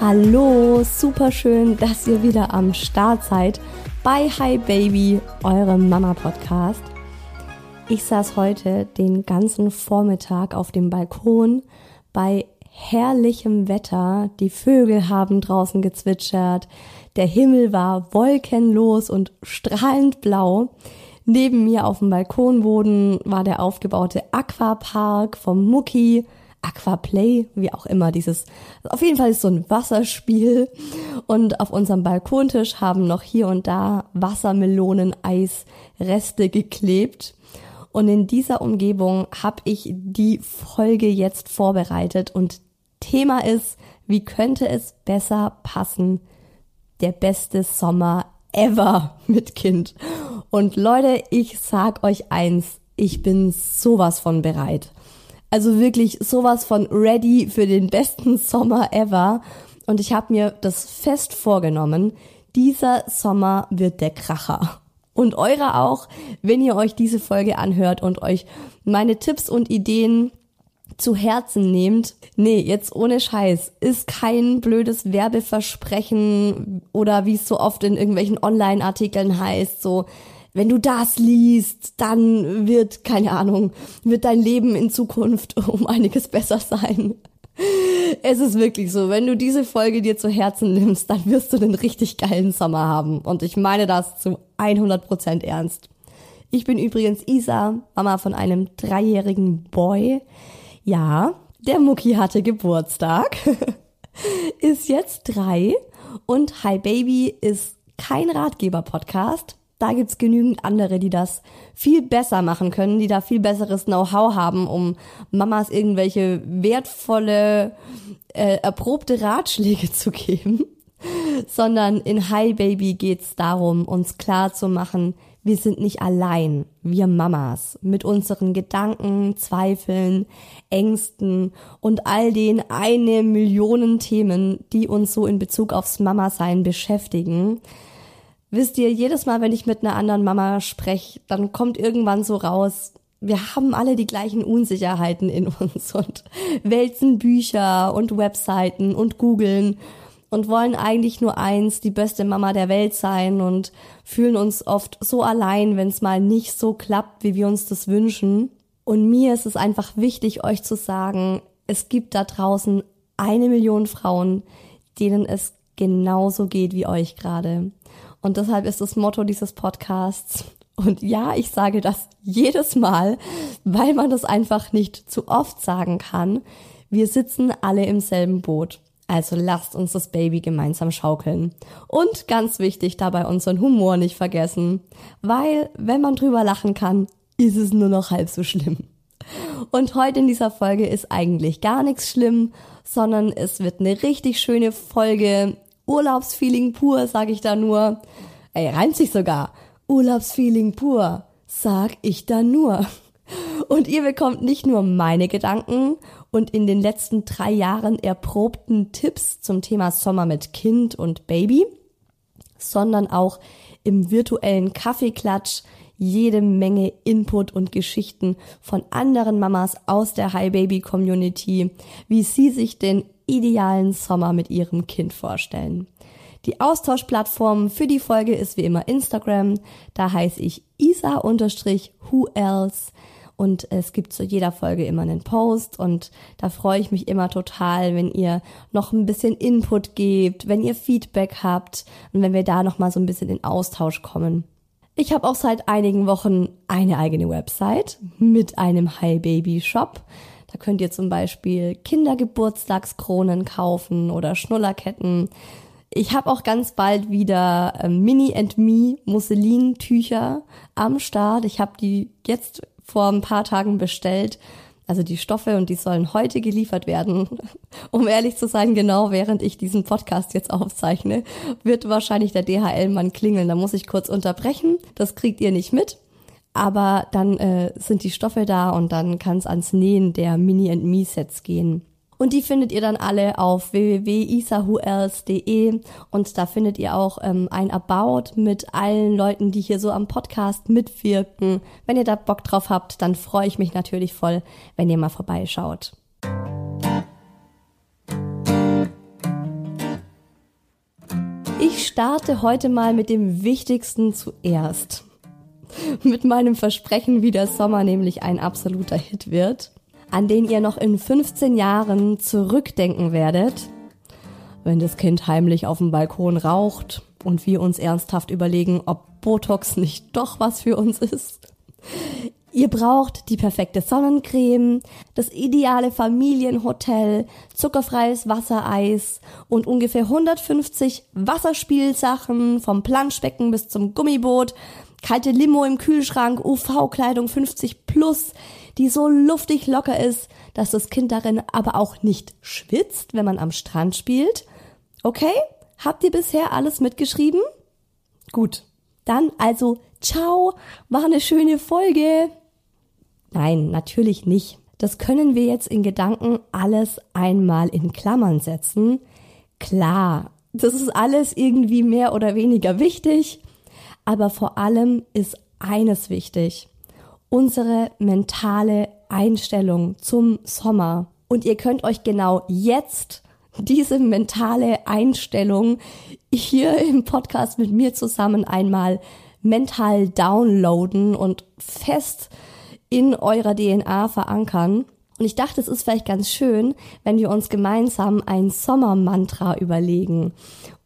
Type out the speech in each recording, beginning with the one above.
Hallo, super schön, dass ihr wieder am Start seid bei Hi Baby, eurem Mama Podcast. Ich saß heute den ganzen Vormittag auf dem Balkon bei herrlichem Wetter. Die Vögel haben draußen gezwitschert. Der Himmel war wolkenlos und strahlend blau. Neben mir auf dem Balkonboden war der aufgebaute Aquapark vom Mucki Aquaplay, wie auch immer dieses. Auf jeden Fall ist so ein Wasserspiel und auf unserem Balkontisch haben noch hier und da Wassermelonen-Eisreste geklebt. Und in dieser Umgebung habe ich die Folge jetzt vorbereitet und Thema ist, wie könnte es besser passen? Der beste Sommer ever mit Kind. Und Leute, ich sag euch eins, ich bin sowas von bereit. Also wirklich sowas von ready für den besten Sommer ever. Und ich habe mir das fest vorgenommen, dieser Sommer wird der Kracher. Und eure auch, wenn ihr euch diese Folge anhört und euch meine Tipps und Ideen zu Herzen nehmt. Nee, jetzt ohne Scheiß. Ist kein blödes Werbeversprechen oder wie es so oft in irgendwelchen Online-Artikeln heißt, so wenn du das liest, dann wird, keine Ahnung, wird dein Leben in Zukunft um einiges besser sein. Es ist wirklich so, wenn du diese Folge dir zu Herzen nimmst, dann wirst du den richtig geilen Sommer haben. Und ich meine das zu 100% ernst. Ich bin übrigens Isa, Mama von einem dreijährigen Boy. Ja, der Mucki hatte Geburtstag, ist jetzt drei und Hi Baby ist kein Ratgeber-Podcast, da gibt's genügend andere, die das viel besser machen können, die da viel besseres Know-how haben, um Mamas irgendwelche wertvolle, äh, erprobte Ratschläge zu geben. Sondern in Hi Baby geht's darum, uns klar zu machen, wir sind nicht allein, wir Mamas, mit unseren Gedanken, Zweifeln, Ängsten und all den eine Millionen Themen, die uns so in Bezug aufs Mama-Sein beschäftigen Wisst ihr, jedes Mal, wenn ich mit einer anderen Mama spreche, dann kommt irgendwann so raus, wir haben alle die gleichen Unsicherheiten in uns und wälzen Bücher und Webseiten und googeln und wollen eigentlich nur eins, die beste Mama der Welt sein und fühlen uns oft so allein, wenn es mal nicht so klappt, wie wir uns das wünschen. Und mir ist es einfach wichtig, euch zu sagen, es gibt da draußen eine Million Frauen, denen es genauso geht wie euch gerade. Und deshalb ist das Motto dieses Podcasts Und ja, ich sage das jedes Mal, weil man das einfach nicht zu oft sagen kann. Wir sitzen alle im selben Boot. Also lasst uns das Baby gemeinsam schaukeln. Und ganz wichtig dabei unseren Humor nicht vergessen. Weil, wenn man drüber lachen kann, ist es nur noch halb so schlimm. Und heute in dieser Folge ist eigentlich gar nichts schlimm, sondern es wird eine richtig schöne Folge. Urlaubsfeeling pur, sag ich da nur. Ey, reimt sich sogar. Urlaubsfeeling pur, sag ich da nur. Und ihr bekommt nicht nur meine Gedanken und in den letzten drei Jahren erprobten Tipps zum Thema Sommer mit Kind und Baby, sondern auch im virtuellen Kaffeeklatsch jede Menge Input und Geschichten von anderen Mamas aus der Hi Baby Community, wie sie sich den idealen Sommer mit ihrem Kind vorstellen. Die Austauschplattform für die Folge ist wie immer Instagram. Da heiße ich isa-who else. Und es gibt zu jeder Folge immer einen Post und da freue ich mich immer total, wenn ihr noch ein bisschen Input gebt, wenn ihr Feedback habt und wenn wir da noch mal so ein bisschen in Austausch kommen. Ich habe auch seit einigen Wochen eine eigene Website mit einem Hi Baby Shop. Da könnt ihr zum Beispiel Kindergeburtstagskronen kaufen oder Schnullerketten. Ich habe auch ganz bald wieder äh, Mini and Me Musselin-Tücher am Start. Ich habe die jetzt vor ein paar Tagen bestellt. Also die Stoffe und die sollen heute geliefert werden. Um ehrlich zu sein, genau während ich diesen Podcast jetzt aufzeichne, wird wahrscheinlich der DHL-Mann klingeln. Da muss ich kurz unterbrechen. Das kriegt ihr nicht mit. Aber dann äh, sind die Stoffe da und dann kann es ans Nähen der Mini and Me Sets gehen. Und die findet ihr dann alle auf www.isahuels.de und da findet ihr auch ähm, ein About mit allen Leuten, die hier so am Podcast mitwirken. Wenn ihr da Bock drauf habt, dann freue ich mich natürlich voll, wenn ihr mal vorbeischaut. Ich starte heute mal mit dem Wichtigsten zuerst. Mit meinem Versprechen, wie der Sommer nämlich ein absoluter Hit wird an den ihr noch in 15 Jahren zurückdenken werdet, wenn das Kind heimlich auf dem Balkon raucht und wir uns ernsthaft überlegen, ob Botox nicht doch was für uns ist. Ihr braucht die perfekte Sonnencreme, das ideale Familienhotel, zuckerfreies Wassereis und ungefähr 150 Wasserspielsachen vom Planschbecken bis zum Gummiboot, kalte Limo im Kühlschrank, UV-Kleidung 50 plus, die so luftig locker ist, dass das Kind darin aber auch nicht schwitzt, wenn man am Strand spielt. Okay? Habt ihr bisher alles mitgeschrieben? Gut. Dann also, ciao, war eine schöne Folge. Nein, natürlich nicht. Das können wir jetzt in Gedanken alles einmal in Klammern setzen. Klar, das ist alles irgendwie mehr oder weniger wichtig, aber vor allem ist eines wichtig unsere mentale Einstellung zum Sommer. Und ihr könnt euch genau jetzt diese mentale Einstellung hier im Podcast mit mir zusammen einmal mental downloaden und fest in eurer DNA verankern. Und ich dachte, es ist vielleicht ganz schön, wenn wir uns gemeinsam ein Sommermantra überlegen.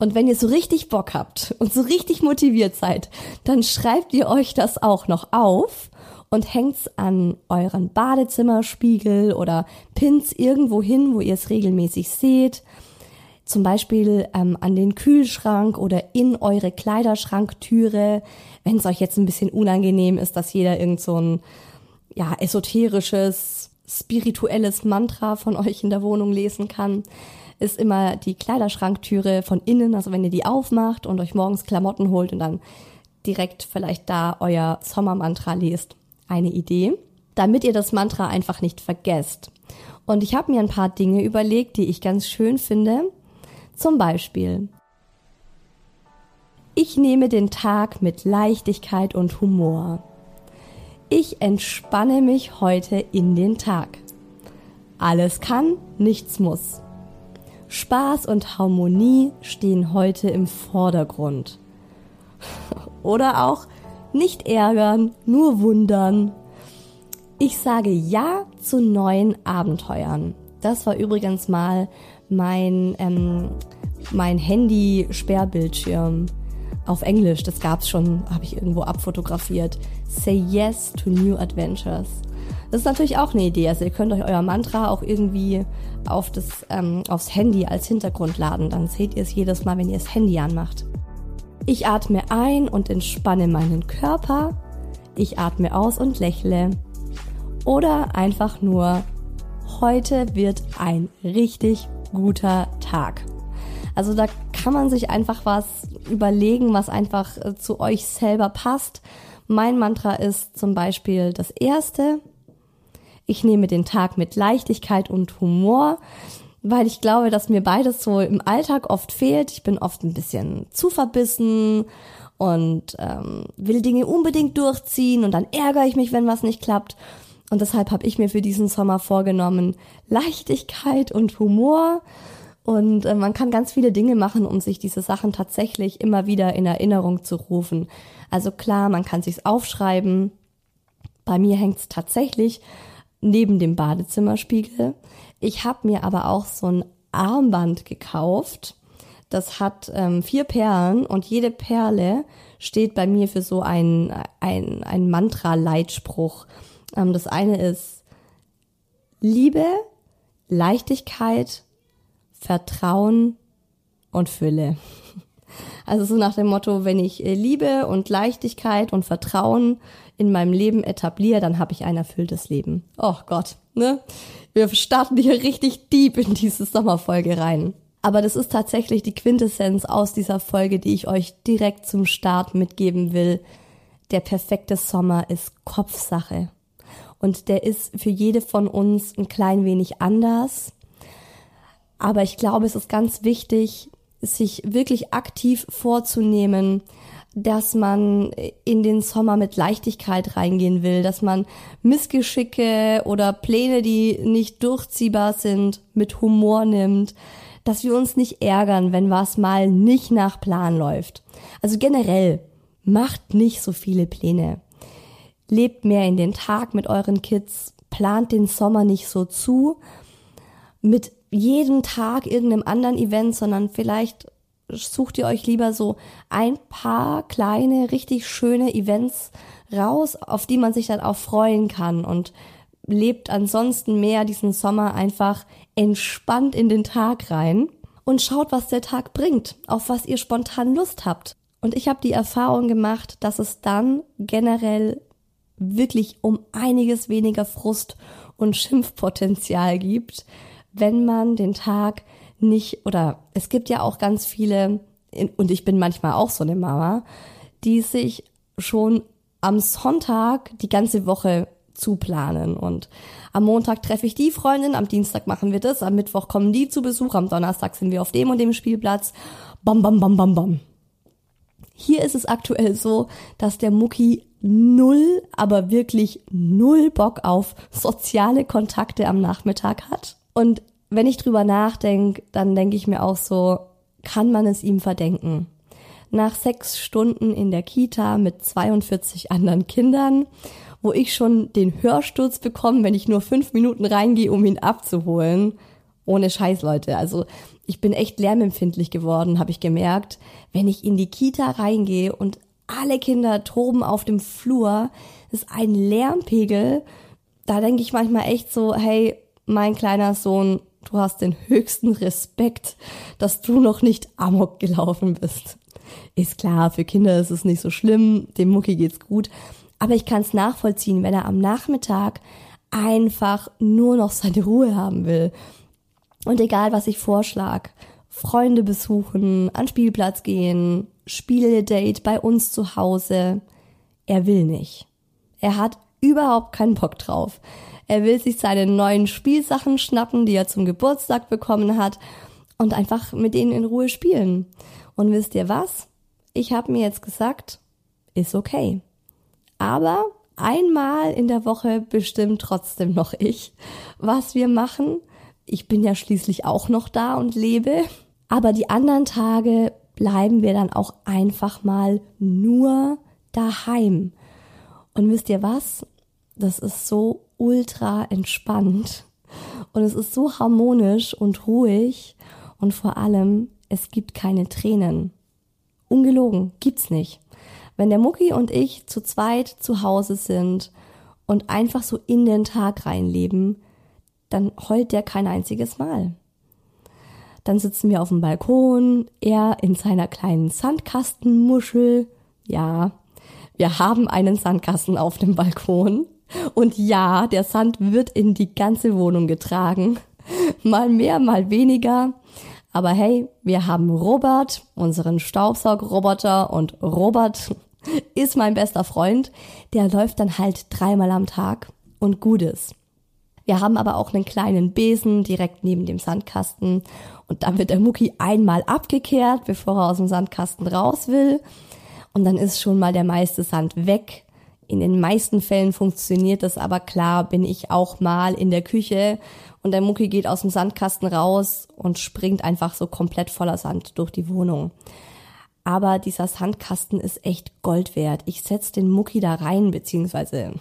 Und wenn ihr so richtig Bock habt und so richtig motiviert seid, dann schreibt ihr euch das auch noch auf und hängt's an euren Badezimmerspiegel oder pins irgendwo hin, wo ihr es regelmäßig seht. Zum Beispiel ähm, an den Kühlschrank oder in eure Kleiderschranktüre, wenn es euch jetzt ein bisschen unangenehm ist, dass jeder irgend so ein ja, esoterisches, spirituelles Mantra von euch in der Wohnung lesen kann, ist immer die Kleiderschranktüre von innen, also wenn ihr die aufmacht und euch morgens Klamotten holt und dann direkt vielleicht da euer Sommermantra lest eine Idee, damit ihr das Mantra einfach nicht vergesst. Und ich habe mir ein paar Dinge überlegt, die ich ganz schön finde. Zum Beispiel, ich nehme den Tag mit Leichtigkeit und Humor. Ich entspanne mich heute in den Tag. Alles kann, nichts muss. Spaß und Harmonie stehen heute im Vordergrund. Oder auch nicht ärgern, nur wundern. Ich sage Ja zu neuen Abenteuern. Das war übrigens mal mein, ähm, mein Handy-Sperrbildschirm. auf Englisch, das gab's schon, habe ich irgendwo abfotografiert. Say yes to new adventures. Das ist natürlich auch eine Idee. Also ihr könnt euch euer Mantra auch irgendwie auf das, ähm, aufs Handy als Hintergrund laden. Dann seht ihr es jedes Mal, wenn ihr das Handy anmacht. Ich atme ein und entspanne meinen Körper. Ich atme aus und lächle. Oder einfach nur, heute wird ein richtig guter Tag. Also da kann man sich einfach was überlegen, was einfach äh, zu euch selber passt. Mein Mantra ist zum Beispiel das erste. Ich nehme den Tag mit Leichtigkeit und Humor weil ich glaube, dass mir beides so im Alltag oft fehlt. Ich bin oft ein bisschen zu verbissen und ähm, will Dinge unbedingt durchziehen und dann ärgere ich mich, wenn was nicht klappt. Und deshalb habe ich mir für diesen Sommer vorgenommen, Leichtigkeit und Humor. Und äh, man kann ganz viele Dinge machen, um sich diese Sachen tatsächlich immer wieder in Erinnerung zu rufen. Also klar, man kann sich's aufschreiben. Bei mir hängt's tatsächlich neben dem Badezimmerspiegel. Ich habe mir aber auch so ein Armband gekauft. Das hat ähm, vier Perlen und jede Perle steht bei mir für so ein, ein, ein Mantra-Leitspruch. Ähm, das eine ist Liebe, Leichtigkeit, Vertrauen und Fülle. Also so nach dem Motto, wenn ich äh, Liebe und Leichtigkeit und Vertrauen in meinem Leben etabliere, dann habe ich ein erfülltes Leben. Oh Gott, ne? Wir starten hier richtig deep in diese Sommerfolge rein. Aber das ist tatsächlich die Quintessenz aus dieser Folge, die ich euch direkt zum Start mitgeben will. Der perfekte Sommer ist Kopfsache. Und der ist für jede von uns ein klein wenig anders. Aber ich glaube, es ist ganz wichtig, sich wirklich aktiv vorzunehmen, dass man in den Sommer mit Leichtigkeit reingehen will, dass man Missgeschicke oder Pläne, die nicht durchziehbar sind, mit Humor nimmt, dass wir uns nicht ärgern, wenn was mal nicht nach Plan läuft. Also generell, macht nicht so viele Pläne. Lebt mehr in den Tag mit euren Kids, plant den Sommer nicht so zu, mit jedem Tag irgendeinem anderen Event, sondern vielleicht sucht ihr euch lieber so ein paar kleine, richtig schöne Events raus, auf die man sich dann auch freuen kann und lebt ansonsten mehr diesen Sommer einfach entspannt in den Tag rein und schaut, was der Tag bringt, auf was ihr spontan Lust habt. Und ich habe die Erfahrung gemacht, dass es dann generell wirklich um einiges weniger Frust und Schimpfpotenzial gibt, wenn man den Tag nicht, oder es gibt ja auch ganz viele, und ich bin manchmal auch so eine Mama, die sich schon am Sonntag die ganze Woche zuplanen und am Montag treffe ich die Freundin, am Dienstag machen wir das, am Mittwoch kommen die zu Besuch, am Donnerstag sind wir auf dem und dem Spielplatz. Bam, bam, bam, bam, bam. Hier ist es aktuell so, dass der Mucki null, aber wirklich null Bock auf soziale Kontakte am Nachmittag hat. Und wenn ich drüber nachdenke, dann denke ich mir auch so, kann man es ihm verdenken? Nach sechs Stunden in der Kita mit 42 anderen Kindern, wo ich schon den Hörsturz bekomme, wenn ich nur fünf Minuten reingehe, um ihn abzuholen. Ohne Scheiß, Leute. Also ich bin echt lärmempfindlich geworden, habe ich gemerkt. Wenn ich in die Kita reingehe und alle Kinder toben auf dem Flur, ist ein Lärmpegel. Da denke ich manchmal echt so, hey, mein kleiner Sohn, du hast den höchsten Respekt, dass du noch nicht amok gelaufen bist. Ist klar, für Kinder ist es nicht so schlimm, dem Mucki geht's gut, aber ich kann es nachvollziehen, wenn er am Nachmittag einfach nur noch seine Ruhe haben will. Und egal, was ich vorschlag, Freunde besuchen, an Spielplatz gehen, Spiele-Date bei uns zu Hause, er will nicht. Er hat überhaupt keinen Bock drauf. Er will sich seine neuen Spielsachen schnappen, die er zum Geburtstag bekommen hat und einfach mit denen in Ruhe spielen. Und wisst ihr was? Ich habe mir jetzt gesagt, ist okay. Aber einmal in der Woche bestimmt trotzdem noch ich, was wir machen. Ich bin ja schließlich auch noch da und lebe. Aber die anderen Tage bleiben wir dann auch einfach mal nur daheim. Und wisst ihr was? Das ist so ultra entspannt und es ist so harmonisch und ruhig und vor allem, es gibt keine Tränen. Ungelogen, gibt's nicht. Wenn der Mucki und ich zu zweit zu Hause sind und einfach so in den Tag reinleben, dann heult der kein einziges Mal. Dann sitzen wir auf dem Balkon, er in seiner kleinen Sandkastenmuschel. Ja, wir haben einen Sandkasten auf dem Balkon. Und ja, der Sand wird in die ganze Wohnung getragen. Mal mehr, mal weniger. Aber hey, wir haben Robert, unseren Staubsaugroboter und Robert ist mein bester Freund. Der läuft dann halt dreimal am Tag und gut ist. Wir haben aber auch einen kleinen Besen direkt neben dem Sandkasten und dann wird der Mucki einmal abgekehrt, bevor er aus dem Sandkasten raus will. Und dann ist schon mal der meiste Sand weg. In den meisten Fällen funktioniert das aber klar, bin ich auch mal in der Küche und der Mucki geht aus dem Sandkasten raus und springt einfach so komplett voller Sand durch die Wohnung. Aber dieser Sandkasten ist echt Gold wert. Ich setz den Mucki da rein, beziehungsweise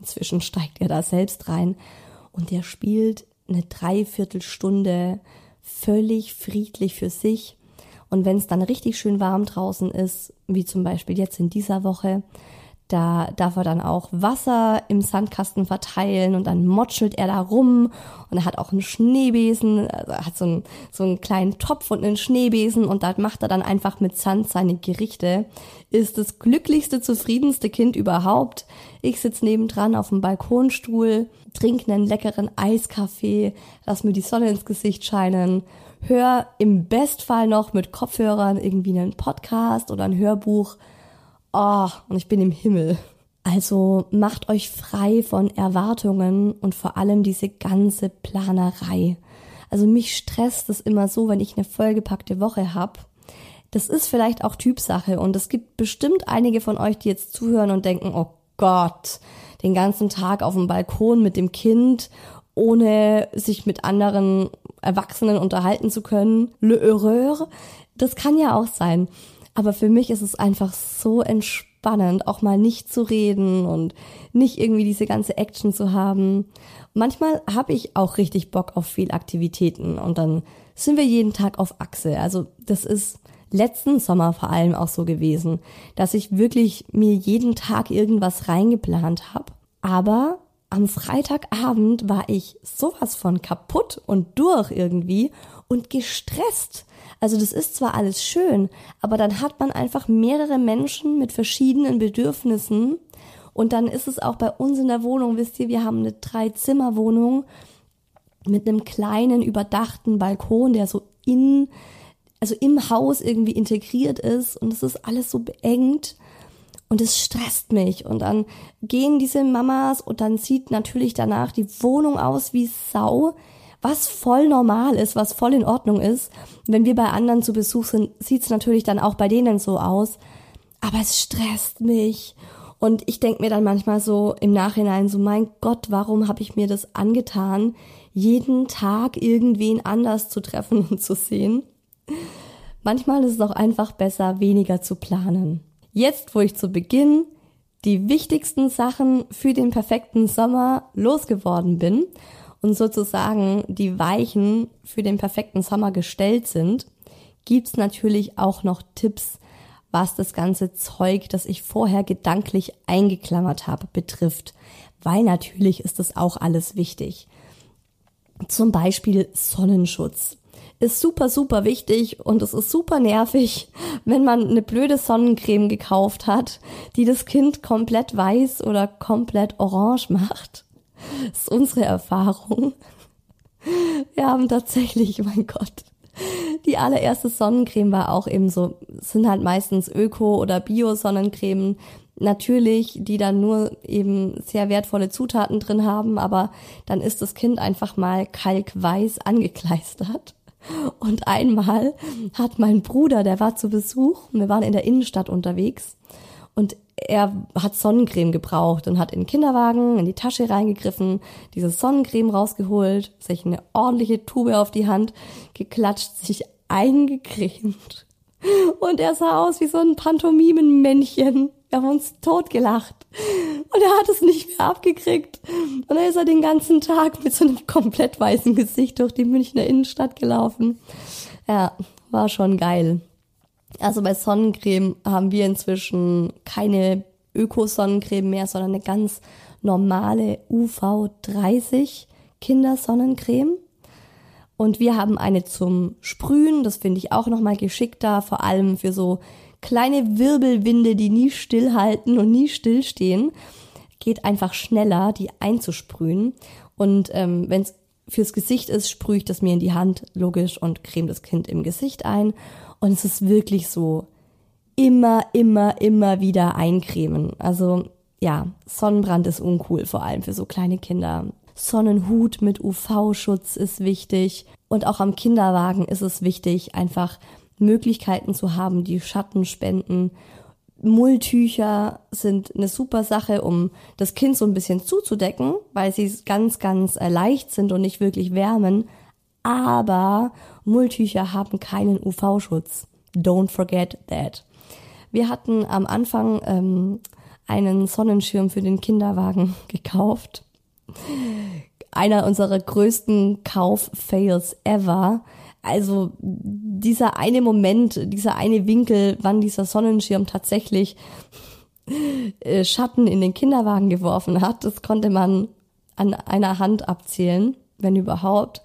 inzwischen steigt er da selbst rein und der spielt eine Dreiviertelstunde völlig friedlich für sich. Und wenn es dann richtig schön warm draußen ist, wie zum Beispiel jetzt in dieser Woche, da darf er dann auch Wasser im Sandkasten verteilen und dann motschelt er da rum und er hat auch einen Schneebesen, also er hat so einen, so einen kleinen Topf und einen Schneebesen und da macht er dann einfach mit Sand seine Gerichte. Ist das glücklichste, zufriedenste Kind überhaupt. Ich sitz nebendran auf dem Balkonstuhl, trinke einen leckeren Eiskaffee, lass mir die Sonne ins Gesicht scheinen, hör im Bestfall noch mit Kopfhörern irgendwie einen Podcast oder ein Hörbuch oh, und ich bin im Himmel. Also macht euch frei von Erwartungen und vor allem diese ganze Planerei. Also mich stresst es immer so, wenn ich eine vollgepackte Woche hab. Das ist vielleicht auch Typsache und es gibt bestimmt einige von euch, die jetzt zuhören und denken, oh Gott, den ganzen Tag auf dem Balkon mit dem Kind, ohne sich mit anderen Erwachsenen unterhalten zu können. Le Horreur. Das kann ja auch sein. Aber für mich ist es einfach so entspannend, auch mal nicht zu reden und nicht irgendwie diese ganze Action zu haben. Manchmal habe ich auch richtig Bock auf viel Aktivitäten und dann sind wir jeden Tag auf Achse. Also das ist letzten Sommer vor allem auch so gewesen, dass ich wirklich mir jeden Tag irgendwas reingeplant habe. Aber am Freitagabend war ich sowas von kaputt und durch irgendwie und gestresst. Also das ist zwar alles schön, aber dann hat man einfach mehrere Menschen mit verschiedenen Bedürfnissen und dann ist es auch bei uns in der Wohnung, wisst ihr, wir haben eine Drei-Zimmer-Wohnung mit einem kleinen überdachten Balkon, der so in, also im Haus irgendwie integriert ist und es ist alles so beengt und es stresst mich und dann gehen diese Mamas und dann sieht natürlich danach die Wohnung aus wie Sau was voll normal ist, was voll in Ordnung ist. Wenn wir bei anderen zu Besuch sind, sieht's natürlich dann auch bei denen so aus. Aber es stresst mich. Und ich denk mir dann manchmal so im Nachhinein so, mein Gott, warum habe ich mir das angetan, jeden Tag irgendwen anders zu treffen und zu sehen? Manchmal ist es auch einfach besser, weniger zu planen. Jetzt, wo ich zu Beginn die wichtigsten Sachen für den perfekten Sommer losgeworden bin und sozusagen die Weichen für den perfekten Sommer gestellt sind, gibt's natürlich auch noch Tipps, was das ganze Zeug, das ich vorher gedanklich eingeklammert habe, betrifft. Weil natürlich ist das auch alles wichtig. Zum Beispiel Sonnenschutz. Ist super, super wichtig und es ist super nervig, wenn man eine blöde Sonnencreme gekauft hat, die das Kind komplett weiß oder komplett orange macht. Das ist unsere Erfahrung. Wir haben tatsächlich, mein Gott, die allererste Sonnencreme war auch eben so, sind halt meistens Öko- oder Bio-Sonnencremen. Natürlich, die dann nur eben sehr wertvolle Zutaten drin haben, aber dann ist das Kind einfach mal kalkweiß angekleistert. Und einmal hat mein Bruder, der war zu Besuch, wir waren in der Innenstadt unterwegs und er hat Sonnencreme gebraucht und hat in den Kinderwagen in die Tasche reingegriffen, diese Sonnencreme rausgeholt, sich eine ordentliche Tube auf die Hand geklatscht, sich eingecremt. Und er sah aus wie so ein Pantomimenmännchen. Wir haben uns totgelacht. Und er hat es nicht mehr abgekriegt. Und dann ist er den ganzen Tag mit so einem komplett weißen Gesicht durch die Münchner Innenstadt gelaufen. Ja, war schon geil. Also bei Sonnencreme haben wir inzwischen keine Öko-Sonnencreme mehr, sondern eine ganz normale UV30 Kindersonnencreme. Und wir haben eine zum Sprühen, das finde ich auch nochmal geschickter, vor allem für so kleine Wirbelwinde, die nie stillhalten und nie stillstehen. Geht einfach schneller, die einzusprühen. Und ähm, wenn es fürs Gesicht ist, sprühe ich das mir in die Hand, logisch, und creme das Kind im Gesicht ein. Und es ist wirklich so, immer, immer, immer wieder eincremen. Also ja, Sonnenbrand ist uncool, vor allem für so kleine Kinder. Sonnenhut mit UV-Schutz ist wichtig. Und auch am Kinderwagen ist es wichtig, einfach Möglichkeiten zu haben, die Schatten spenden. Mulltücher sind eine super Sache, um das Kind so ein bisschen zuzudecken, weil sie ganz, ganz leicht sind und nicht wirklich wärmen. Aber Mulltücher haben keinen UV-Schutz. Don't forget that. Wir hatten am Anfang ähm, einen Sonnenschirm für den Kinderwagen gekauft. Einer unserer größten Kauf-Fails ever. Also dieser eine Moment, dieser eine Winkel, wann dieser Sonnenschirm tatsächlich äh, Schatten in den Kinderwagen geworfen hat, das konnte man an einer Hand abzählen, wenn überhaupt.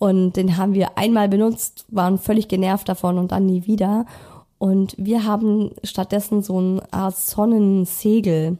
Und den haben wir einmal benutzt, waren völlig genervt davon und dann nie wieder. Und wir haben stattdessen so eine Art Sonnensegel.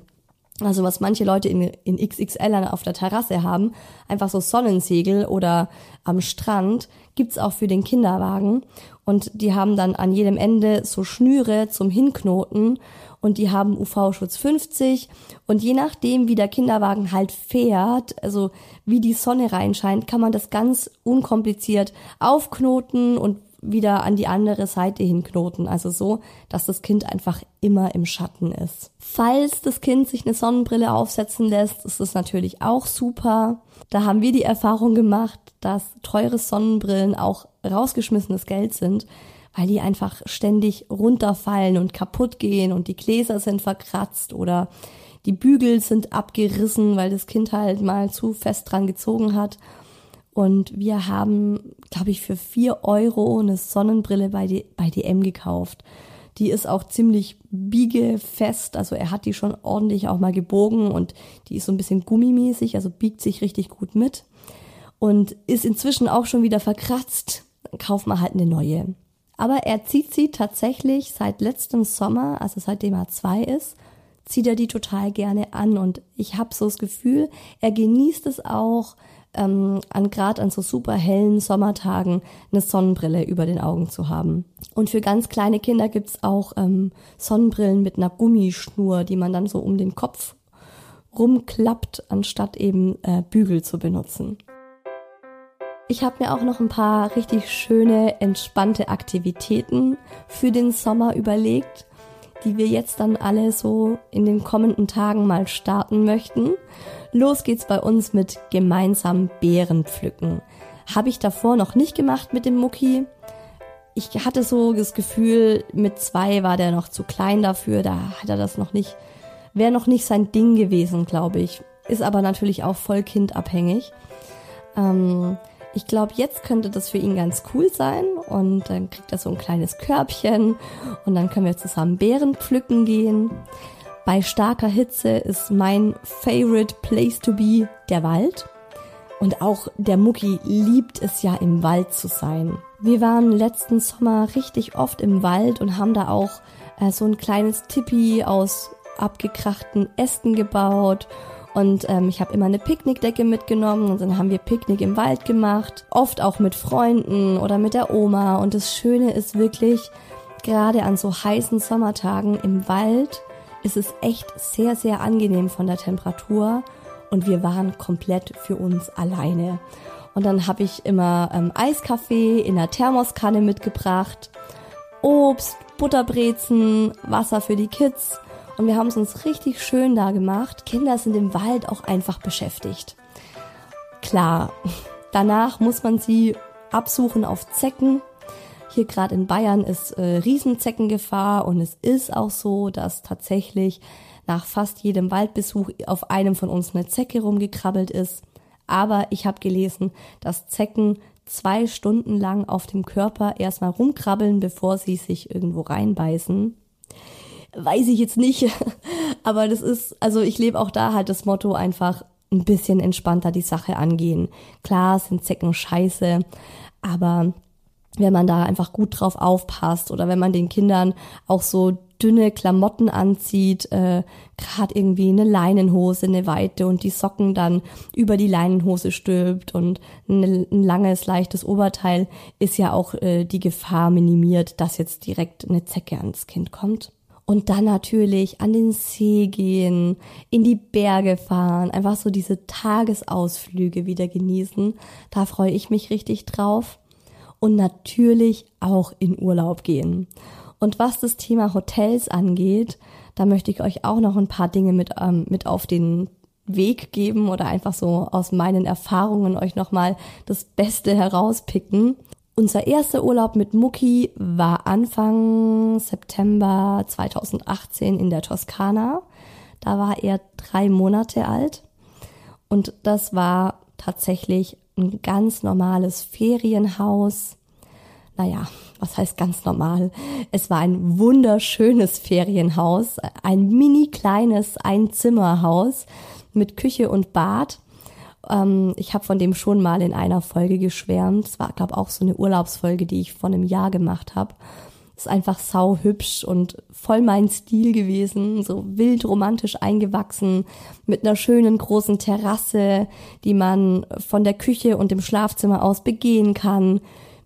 Also was manche Leute in, in XXL auf der Terrasse haben, einfach so Sonnensegel oder am Strand, gibt's auch für den Kinderwagen. Und die haben dann an jedem Ende so Schnüre zum Hinknoten und die haben UV-Schutz 50 und je nachdem, wie der Kinderwagen halt fährt, also wie die Sonne reinscheint, kann man das ganz unkompliziert aufknoten und wieder an die andere Seite hinknoten. Also so, dass das Kind einfach immer im Schatten ist. Falls das Kind sich eine Sonnenbrille aufsetzen lässt, ist das natürlich auch super. Da haben wir die Erfahrung gemacht, dass teure Sonnenbrillen auch rausgeschmissenes Geld sind, weil die einfach ständig runterfallen und kaputt gehen und die Gläser sind verkratzt oder die Bügel sind abgerissen, weil das Kind halt mal zu fest dran gezogen hat. Und wir haben, glaube ich, für vier Euro eine Sonnenbrille bei, die, bei DM gekauft. Die ist auch ziemlich biegefest, also er hat die schon ordentlich auch mal gebogen und die ist so ein bisschen gummimäßig, also biegt sich richtig gut mit und ist inzwischen auch schon wieder verkratzt. Dann kauft man halt eine neue. Aber er zieht sie tatsächlich seit letztem Sommer, also seitdem er zwei ist, zieht er die total gerne an und ich habe so das Gefühl, er genießt es auch, ähm, an gerade an so super hellen Sommertagen eine Sonnenbrille über den Augen zu haben. Und für ganz kleine Kinder gibt's auch ähm, Sonnenbrillen mit einer Gummischnur, die man dann so um den Kopf rumklappt, anstatt eben äh, Bügel zu benutzen. Ich habe mir auch noch ein paar richtig schöne, entspannte Aktivitäten für den Sommer überlegt, die wir jetzt dann alle so in den kommenden Tagen mal starten möchten. Los geht's bei uns mit gemeinsam Beeren pflücken. Habe ich davor noch nicht gemacht mit dem Mucki. Ich hatte so das Gefühl, mit zwei war der noch zu klein dafür, da hat er das noch nicht, wäre noch nicht sein Ding gewesen, glaube ich. Ist aber natürlich auch voll kindabhängig. Ähm, ich glaube, jetzt könnte das für ihn ganz cool sein und dann kriegt er so ein kleines Körbchen und dann können wir zusammen Beeren pflücken gehen. Bei starker Hitze ist mein favorite place to be der Wald. Und auch der Mucki liebt es ja im Wald zu sein. Wir waren letzten Sommer richtig oft im Wald und haben da auch äh, so ein kleines Tipi aus abgekrachten Ästen gebaut. Und ähm, ich habe immer eine Picknickdecke mitgenommen und dann haben wir Picknick im Wald gemacht. Oft auch mit Freunden oder mit der Oma. Und das Schöne ist wirklich, gerade an so heißen Sommertagen im Wald ist es echt sehr, sehr angenehm von der Temperatur und wir waren komplett für uns alleine. Und dann habe ich immer ähm, Eiskaffee in der Thermoskanne mitgebracht, Obst, Butterbrezen, Wasser für die Kids und wir haben es uns richtig schön da gemacht. Kinder sind im Wald auch einfach beschäftigt. Klar, danach muss man sie absuchen auf Zecken hier gerade in Bayern ist äh, Riesenzeckengefahr und es ist auch so, dass tatsächlich nach fast jedem Waldbesuch auf einem von uns eine Zecke rumgekrabbelt ist. Aber ich habe gelesen, dass Zecken zwei Stunden lang auf dem Körper erstmal rumkrabbeln, bevor sie sich irgendwo reinbeißen. Weiß ich jetzt nicht, aber das ist, also ich lebe auch da halt das Motto einfach ein bisschen entspannter die Sache angehen. Klar sind Zecken scheiße, aber wenn man da einfach gut drauf aufpasst oder wenn man den Kindern auch so dünne Klamotten anzieht, äh, gerade irgendwie eine Leinenhose, eine weite und die Socken dann über die Leinenhose stülpt und eine, ein langes, leichtes Oberteil, ist ja auch äh, die Gefahr minimiert, dass jetzt direkt eine Zecke ans Kind kommt. Und dann natürlich an den See gehen, in die Berge fahren, einfach so diese Tagesausflüge wieder genießen. Da freue ich mich richtig drauf. Und natürlich auch in Urlaub gehen. Und was das Thema Hotels angeht, da möchte ich euch auch noch ein paar Dinge mit, ähm, mit auf den Weg geben oder einfach so aus meinen Erfahrungen euch nochmal das Beste herauspicken. Unser erster Urlaub mit Mucki war Anfang September 2018 in der Toskana. Da war er drei Monate alt. Und das war tatsächlich ein ganz normales Ferienhaus naja, was heißt ganz normal? Es war ein wunderschönes Ferienhaus, ein mini kleines Einzimmerhaus mit Küche und Bad. Ähm, ich habe von dem schon mal in einer Folge geschwärmt. Es war, glaube auch so eine Urlaubsfolge, die ich vor einem Jahr gemacht habe. Ist einfach sau hübsch und voll mein Stil gewesen, so wild romantisch eingewachsen, mit einer schönen großen Terrasse, die man von der Küche und dem Schlafzimmer aus begehen kann.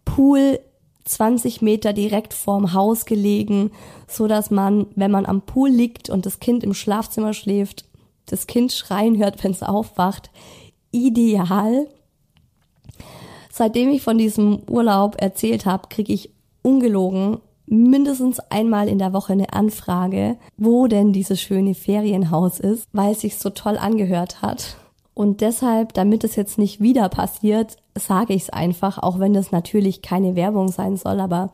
Pool 20 Meter direkt vorm Haus gelegen, so dass man, wenn man am Pool liegt und das Kind im Schlafzimmer schläft, das Kind schreien hört, wenn es aufwacht. Ideal. Seitdem ich von diesem Urlaub erzählt habe, kriege ich ungelogen mindestens einmal in der Woche eine Anfrage, wo denn dieses schöne Ferienhaus ist, weil es sich so toll angehört hat. Und deshalb, damit es jetzt nicht wieder passiert, sage ich es einfach, auch wenn das natürlich keine Werbung sein soll, aber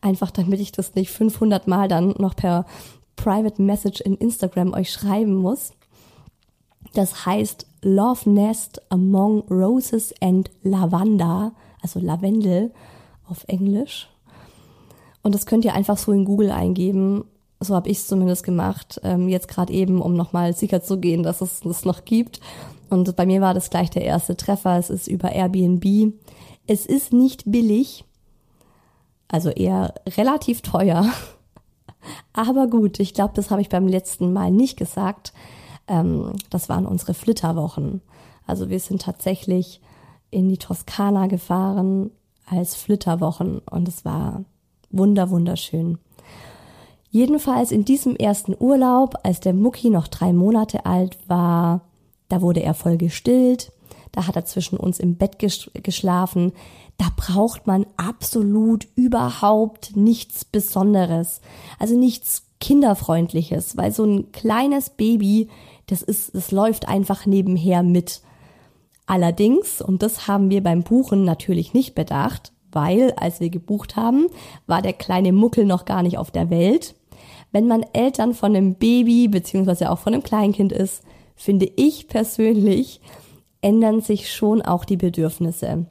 einfach damit ich das nicht 500 Mal dann noch per Private Message in Instagram euch schreiben muss. Das heißt Love Nest Among Roses and Lavanda, also Lavendel auf Englisch. Und das könnt ihr einfach so in Google eingeben. So habe ich es zumindest gemacht. Ähm, jetzt gerade eben, um nochmal sicher zu gehen, dass es das noch gibt. Und bei mir war das gleich der erste Treffer. Es ist über Airbnb. Es ist nicht billig, also eher relativ teuer. Aber gut, ich glaube, das habe ich beim letzten Mal nicht gesagt. Ähm, das waren unsere Flitterwochen. Also wir sind tatsächlich in die Toskana gefahren als Flitterwochen und es war wunder wunderschön. Jedenfalls in diesem ersten Urlaub, als der Mucki noch drei Monate alt war, da wurde er voll gestillt, da hat er zwischen uns im Bett geschlafen. Da braucht man absolut überhaupt nichts Besonderes. Also nichts Kinderfreundliches, weil so ein kleines Baby, das ist, das läuft einfach nebenher mit. Allerdings, und das haben wir beim Buchen natürlich nicht bedacht, weil als wir gebucht haben, war der kleine Muckel noch gar nicht auf der Welt. Wenn man Eltern von einem Baby beziehungsweise auch von einem Kleinkind ist, finde ich persönlich, ändern sich schon auch die Bedürfnisse.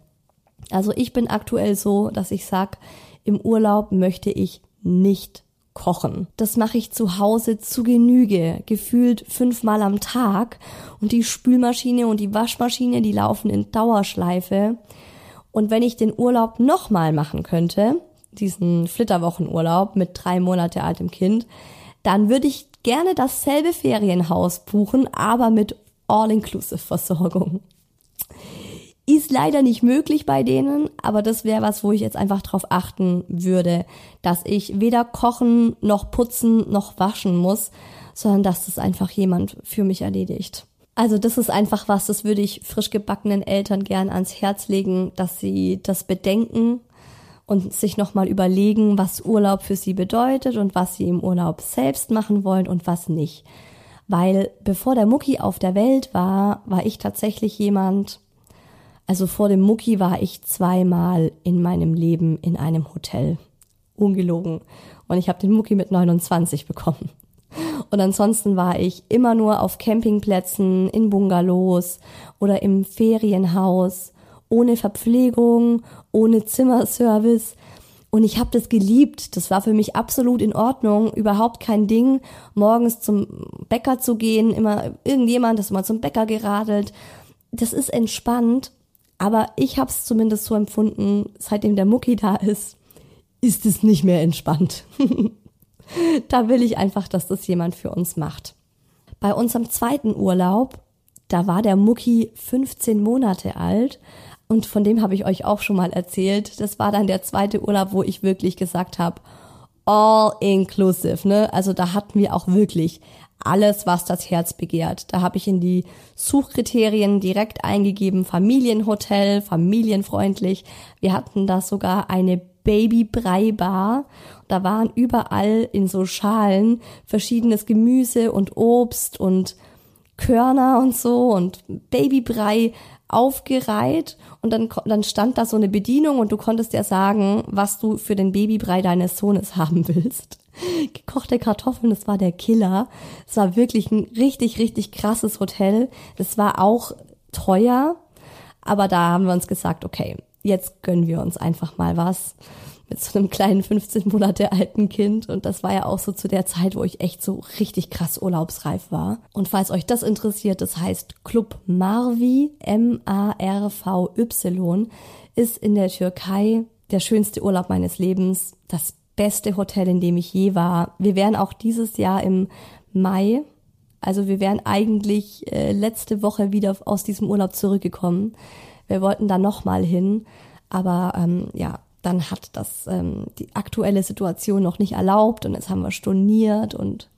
Also ich bin aktuell so, dass ich sag, im Urlaub möchte ich nicht kochen. Das mache ich zu Hause zu Genüge, gefühlt fünfmal am Tag. Und die Spülmaschine und die Waschmaschine, die laufen in Dauerschleife. Und wenn ich den Urlaub nochmal machen könnte, diesen Flitterwochenurlaub mit drei Monate altem Kind, dann würde ich gerne dasselbe Ferienhaus buchen, aber mit All-Inclusive-Versorgung. Ist leider nicht möglich bei denen, aber das wäre was, wo ich jetzt einfach drauf achten würde, dass ich weder kochen noch putzen noch waschen muss, sondern dass das einfach jemand für mich erledigt. Also das ist einfach was, das würde ich frisch gebackenen Eltern gern ans Herz legen, dass sie das bedenken und sich nochmal überlegen, was Urlaub für sie bedeutet und was sie im Urlaub selbst machen wollen und was nicht. Weil bevor der Mucki auf der Welt war, war ich tatsächlich jemand, also vor dem Mucki war ich zweimal in meinem Leben in einem Hotel. Ungelogen. Und ich habe den Mucki mit 29 bekommen. Und ansonsten war ich immer nur auf Campingplätzen, in Bungalows oder im Ferienhaus ohne Verpflegung, ohne Zimmerservice. Und ich habe das geliebt. Das war für mich absolut in Ordnung. Überhaupt kein Ding, morgens zum Bäcker zu gehen. Immer irgendjemand ist mal zum Bäcker geradelt. Das ist entspannt. Aber ich habe es zumindest so empfunden, seitdem der Mucki da ist, ist es nicht mehr entspannt. da will ich einfach, dass das jemand für uns macht. Bei unserem zweiten Urlaub, da war der Mucki 15 Monate alt und von dem habe ich euch auch schon mal erzählt. Das war dann der zweite Urlaub, wo ich wirklich gesagt habe, all inclusive, ne? Also da hatten wir auch wirklich alles, was das Herz begehrt. Da habe ich in die Suchkriterien direkt eingegeben, Familienhotel, familienfreundlich. Wir hatten da sogar eine Baby-Brei-Bar. Da waren überall in so Schalen verschiedenes Gemüse und Obst und Körner und so und Babybrei aufgereiht und dann, dann stand da so eine Bedienung und du konntest ja sagen, was du für den Babybrei deines Sohnes haben willst. Gekochte Kartoffeln, das war der Killer. Es war wirklich ein richtig, richtig krasses Hotel. Das war auch teuer, aber da haben wir uns gesagt, okay, jetzt gönnen wir uns einfach mal was mit so einem kleinen 15 Monate alten Kind. Und das war ja auch so zu der Zeit, wo ich echt so richtig krass urlaubsreif war. Und falls euch das interessiert, das heißt Club Marvi, M-A-R-V-Y, ist in der Türkei der schönste Urlaub meines Lebens. Das beste Hotel, in dem ich je war. Wir wären auch dieses Jahr im Mai, also wir wären eigentlich äh, letzte Woche wieder aus diesem Urlaub zurückgekommen. Wir wollten da nochmal hin, aber ähm, ja, dann hat das ähm, die aktuelle Situation noch nicht erlaubt und jetzt haben wir storniert und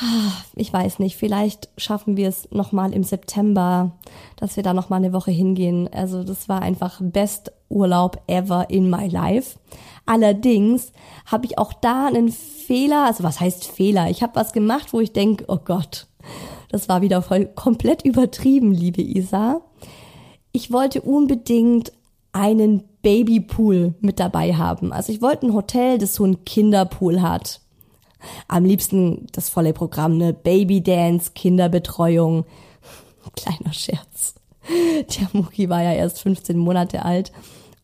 ah, ich weiß nicht, vielleicht schaffen wir es nochmal im September, dass wir da nochmal eine Woche hingehen. Also das war einfach best Urlaub ever in my life. Allerdings habe ich auch da einen Fehler, also was heißt Fehler? Ich habe was gemacht, wo ich denke, oh Gott, das war wieder voll komplett übertrieben, liebe Isa. Ich wollte unbedingt einen Babypool mit dabei haben. Also ich wollte ein Hotel, das so einen Kinderpool hat. Am liebsten das volle Programm, ne? Babydance, Kinderbetreuung. Kleiner Scherz. Der Muki war ja erst 15 Monate alt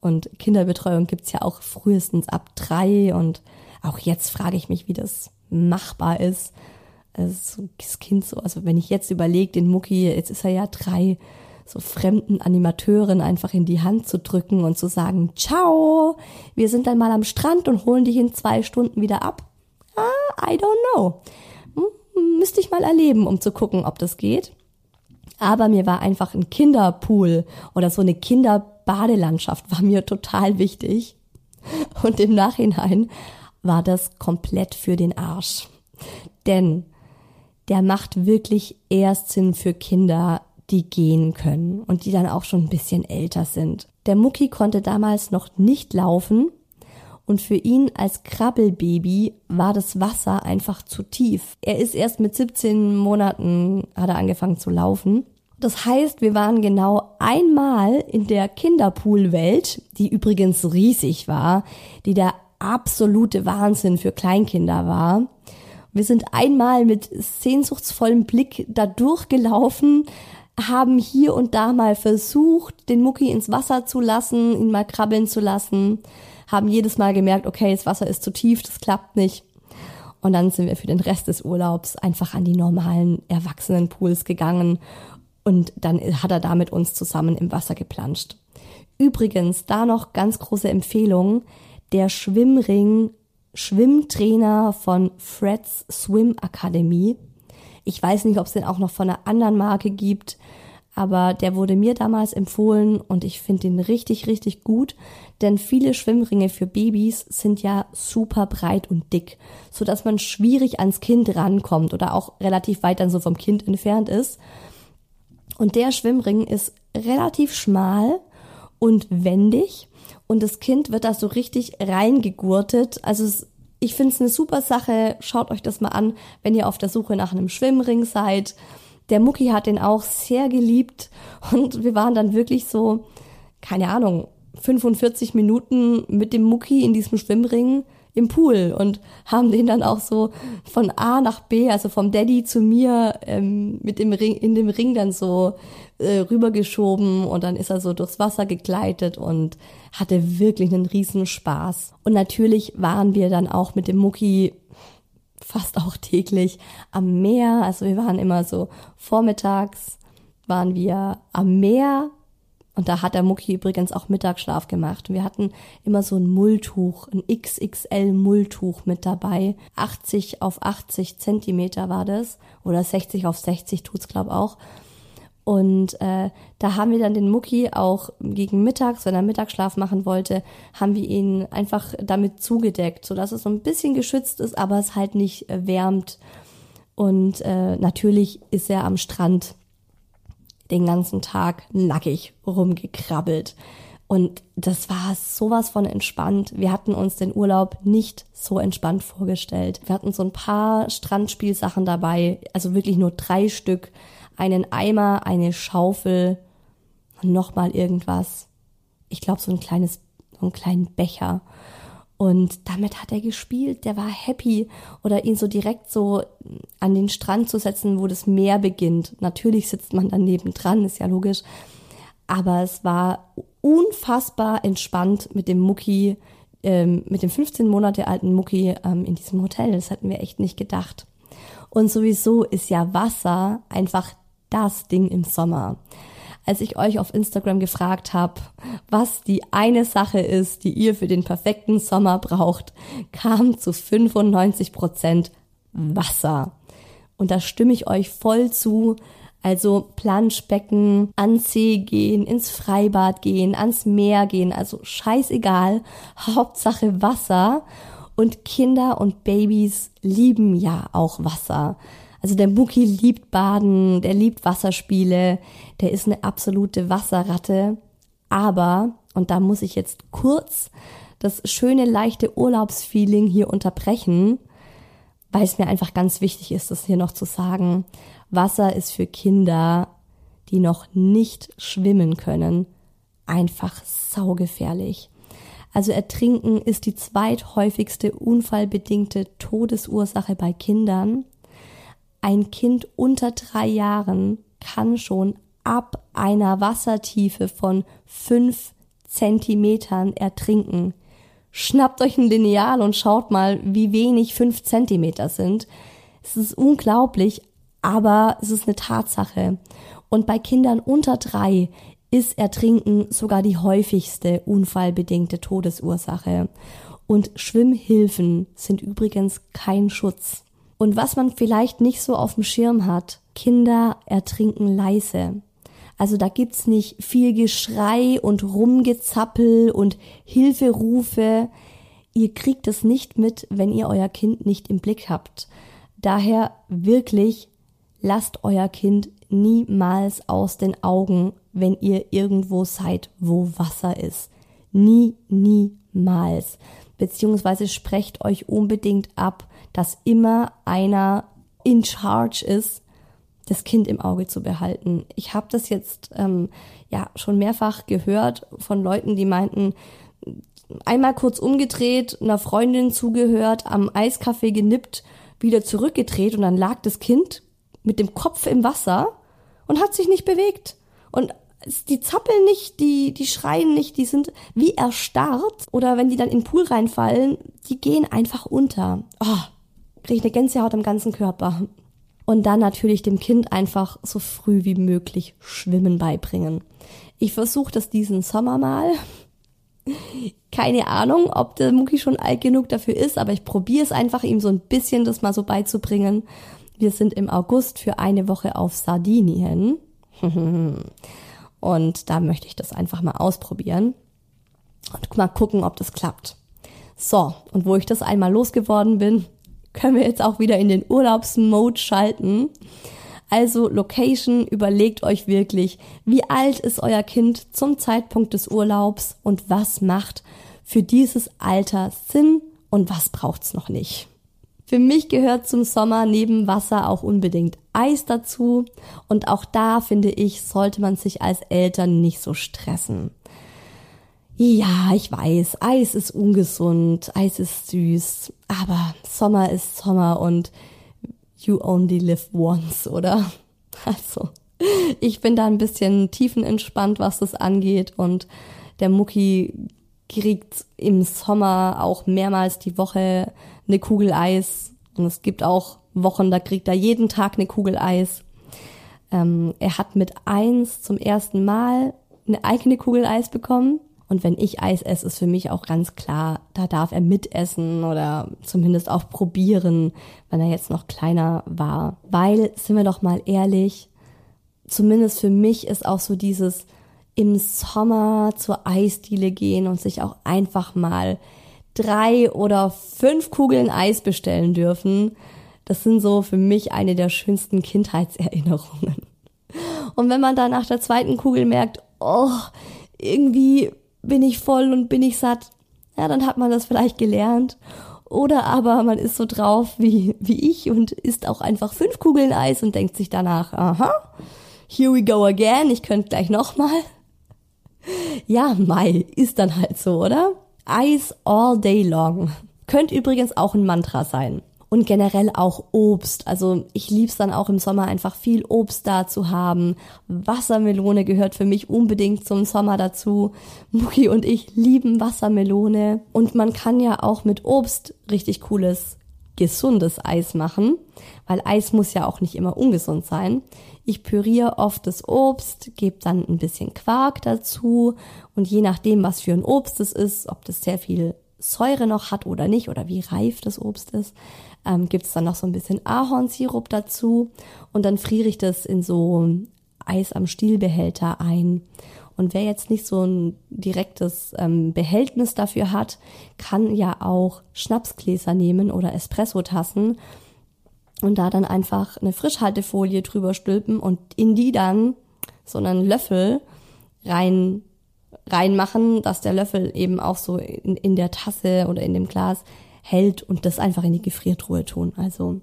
und Kinderbetreuung gibt's ja auch frühestens ab drei und auch jetzt frage ich mich, wie das machbar ist. Also das Kind so, also wenn ich jetzt überlege, den Mucki, jetzt ist er ja drei, so fremden Animateuren einfach in die Hand zu drücken und zu sagen, ciao, wir sind dann mal am Strand und holen dich in zwei Stunden wieder ab. Ah, I don't know. Hm, müsste ich mal erleben, um zu gucken, ob das geht. Aber mir war einfach ein Kinderpool oder so eine Kinderbadelandschaft war mir total wichtig. Und im Nachhinein war das komplett für den Arsch. Denn der macht wirklich erst Sinn für Kinder, die gehen können und die dann auch schon ein bisschen älter sind. Der Mucki konnte damals noch nicht laufen und für ihn als Krabbelbaby war das Wasser einfach zu tief. Er ist erst mit 17 Monaten hat er angefangen zu laufen. Das heißt, wir waren genau einmal in der Kinderpoolwelt, die übrigens riesig war, die der absolute Wahnsinn für Kleinkinder war. Wir sind einmal mit sehnsuchtsvollem Blick da durchgelaufen, haben hier und da mal versucht, den Mucki ins Wasser zu lassen, ihn mal krabbeln zu lassen, haben jedes Mal gemerkt, okay, das Wasser ist zu tief, das klappt nicht. Und dann sind wir für den Rest des Urlaubs einfach an die normalen Erwachsenenpools gegangen und dann hat er da mit uns zusammen im Wasser geplanscht. Übrigens, da noch ganz große Empfehlung, der Schwimmring Schwimmtrainer von Fred's Swim Academy ich weiß nicht, ob es den auch noch von einer anderen Marke gibt, aber der wurde mir damals empfohlen und ich finde den richtig, richtig gut, denn viele Schwimmringe für Babys sind ja super breit und dick, so dass man schwierig ans Kind rankommt oder auch relativ weit dann so vom Kind entfernt ist. Und der Schwimmring ist relativ schmal und wendig und das Kind wird da so richtig reingegurtet. Also es ich finde es eine super Sache. Schaut euch das mal an, wenn ihr auf der Suche nach einem Schwimmring seid. Der Mucki hat den auch sehr geliebt und wir waren dann wirklich so, keine Ahnung, 45 Minuten mit dem Mucki in diesem Schwimmring im Pool und haben den dann auch so von A nach B, also vom Daddy zu mir ähm, mit dem Ring, in dem Ring dann so äh, rübergeschoben und dann ist er so durchs Wasser gegleitet und hatte wirklich einen riesen Spaß. Und natürlich waren wir dann auch mit dem Mucki fast auch täglich am Meer. Also wir waren immer so vormittags waren wir am Meer und da hat der Mucki übrigens auch Mittagsschlaf gemacht. Wir hatten immer so ein Mulltuch, ein XXL Mulltuch mit dabei. 80 auf 80 Zentimeter war das. Oder 60 auf 60 tut's glaub auch. Und äh, da haben wir dann den Mucki auch gegen mittags, wenn er Mittagsschlaf machen wollte, haben wir ihn einfach damit zugedeckt, sodass es so ein bisschen geschützt ist, aber es halt nicht äh, wärmt. Und äh, natürlich ist er am Strand den ganzen Tag nackig rumgekrabbelt. Und das war sowas von entspannt. Wir hatten uns den Urlaub nicht so entspannt vorgestellt. Wir hatten so ein paar Strandspielsachen dabei, also wirklich nur drei Stück. Einen Eimer, eine Schaufel, nochmal irgendwas. Ich glaube, so ein kleines, so einen kleinen Becher. Und damit hat er gespielt, der war happy. Oder ihn so direkt so an den Strand zu setzen, wo das Meer beginnt. Natürlich sitzt man daneben dran, ist ja logisch. Aber es war unfassbar entspannt mit dem Mucki, ähm, mit dem 15 Monate alten Mucki ähm, in diesem Hotel. Das hatten wir echt nicht gedacht. Und sowieso ist ja Wasser einfach das Ding im Sommer als ich euch auf Instagram gefragt habe, was die eine Sache ist, die ihr für den perfekten Sommer braucht, kam zu 95 Prozent Wasser. Und da stimme ich euch voll zu. Also Planschbecken, ans See gehen, ins Freibad gehen, ans Meer gehen, also scheißegal. Hauptsache Wasser. Und Kinder und Babys lieben ja auch Wasser. Also der Muki liebt Baden, der liebt Wasserspiele, der ist eine absolute Wasserratte. Aber, und da muss ich jetzt kurz das schöne, leichte Urlaubsfeeling hier unterbrechen, weil es mir einfach ganz wichtig ist, das hier noch zu sagen. Wasser ist für Kinder, die noch nicht schwimmen können, einfach saugefährlich. Also Ertrinken ist die zweithäufigste unfallbedingte Todesursache bei Kindern ein Kind unter drei Jahren kann schon ab einer Wassertiefe von fünf Zentimetern ertrinken. Schnappt euch ein Lineal und schaut mal, wie wenig fünf Zentimeter sind. Es ist unglaublich, aber es ist eine Tatsache. Und bei Kindern unter drei ist Ertrinken sogar die häufigste unfallbedingte Todesursache. Und Schwimmhilfen sind übrigens kein Schutz. Und was man vielleicht nicht so auf dem Schirm hat, Kinder ertrinken leise. Also da gibt's nicht viel Geschrei und Rumgezappel und Hilferufe. Ihr kriegt es nicht mit, wenn ihr euer Kind nicht im Blick habt. Daher wirklich lasst euer Kind niemals aus den Augen, wenn ihr irgendwo seid, wo Wasser ist. Nie, niemals. Beziehungsweise sprecht euch unbedingt ab, dass immer einer in charge ist, das Kind im Auge zu behalten. Ich habe das jetzt ähm, ja schon mehrfach gehört von Leuten, die meinten, einmal kurz umgedreht, einer Freundin zugehört, am Eiskaffee genippt, wieder zurückgedreht und dann lag das Kind mit dem Kopf im Wasser und hat sich nicht bewegt. Und die zappeln nicht, die, die schreien nicht, die sind wie erstarrt. Oder wenn die dann in den Pool reinfallen, die gehen einfach unter. Oh, kriege ich eine Gänsehaut am ganzen Körper. Und dann natürlich dem Kind einfach so früh wie möglich Schwimmen beibringen. Ich versuche das diesen Sommer mal. Keine Ahnung, ob der Mucki schon alt genug dafür ist, aber ich probiere es einfach, ihm so ein bisschen das mal so beizubringen. Wir sind im August für eine Woche auf Sardinien. Und da möchte ich das einfach mal ausprobieren und mal gucken, ob das klappt. So, und wo ich das einmal losgeworden bin, können wir jetzt auch wieder in den Urlaubsmode schalten. Also Location, überlegt euch wirklich, wie alt ist euer Kind zum Zeitpunkt des Urlaubs und was macht für dieses Alter Sinn und was braucht's noch nicht. Für mich gehört zum Sommer neben Wasser auch unbedingt Eis dazu und auch da finde ich, sollte man sich als Eltern nicht so stressen. Ja, ich weiß, Eis ist ungesund, Eis ist süß, aber Sommer ist Sommer und you only live once, oder? Also, ich bin da ein bisschen tiefenentspannt, was das angeht und der Mucki kriegt im Sommer auch mehrmals die Woche eine Kugel Eis und es gibt auch Wochen, da kriegt er jeden Tag eine Kugel Eis. Ähm, er hat mit eins zum ersten Mal eine eigene Kugel Eis bekommen. Und wenn ich Eis esse, ist für mich auch ganz klar, da darf er mitessen oder zumindest auch probieren, wenn er jetzt noch kleiner war. Weil, sind wir doch mal ehrlich, zumindest für mich ist auch so dieses im Sommer zur Eisdiele gehen und sich auch einfach mal drei oder fünf Kugeln Eis bestellen dürfen. Das sind so für mich eine der schönsten Kindheitserinnerungen. Und wenn man dann nach der zweiten Kugel merkt, oh, irgendwie bin ich voll und bin ich satt, ja, dann hat man das vielleicht gelernt. Oder aber man ist so drauf wie, wie ich und isst auch einfach fünf Kugeln Eis und denkt sich danach, aha, here we go again, ich könnte gleich nochmal. Ja, Mai, ist dann halt so, oder? Eis all day long. Könnte übrigens auch ein Mantra sein und generell auch Obst. Also ich lieb's dann auch im Sommer einfach viel Obst da zu haben. Wassermelone gehört für mich unbedingt zum Sommer dazu. Muki und ich lieben Wassermelone und man kann ja auch mit Obst richtig cooles gesundes Eis machen, weil Eis muss ja auch nicht immer ungesund sein. Ich püriere oft das Obst, gebe dann ein bisschen Quark dazu und je nachdem, was für ein Obst es ist, ob das sehr viel Säure noch hat oder nicht oder wie reif das Obst ist, ähm, gibt es dann noch so ein bisschen Ahornsirup dazu und dann friere ich das in so Eis am Stielbehälter ein. Und wer jetzt nicht so ein direktes ähm, Behältnis dafür hat, kann ja auch Schnapsgläser nehmen oder Espressotassen und da dann einfach eine Frischhaltefolie drüber stülpen und in die dann so einen Löffel rein reinmachen, dass der Löffel eben auch so in, in der Tasse oder in dem Glas hält und das einfach in die Gefriertruhe tun. Also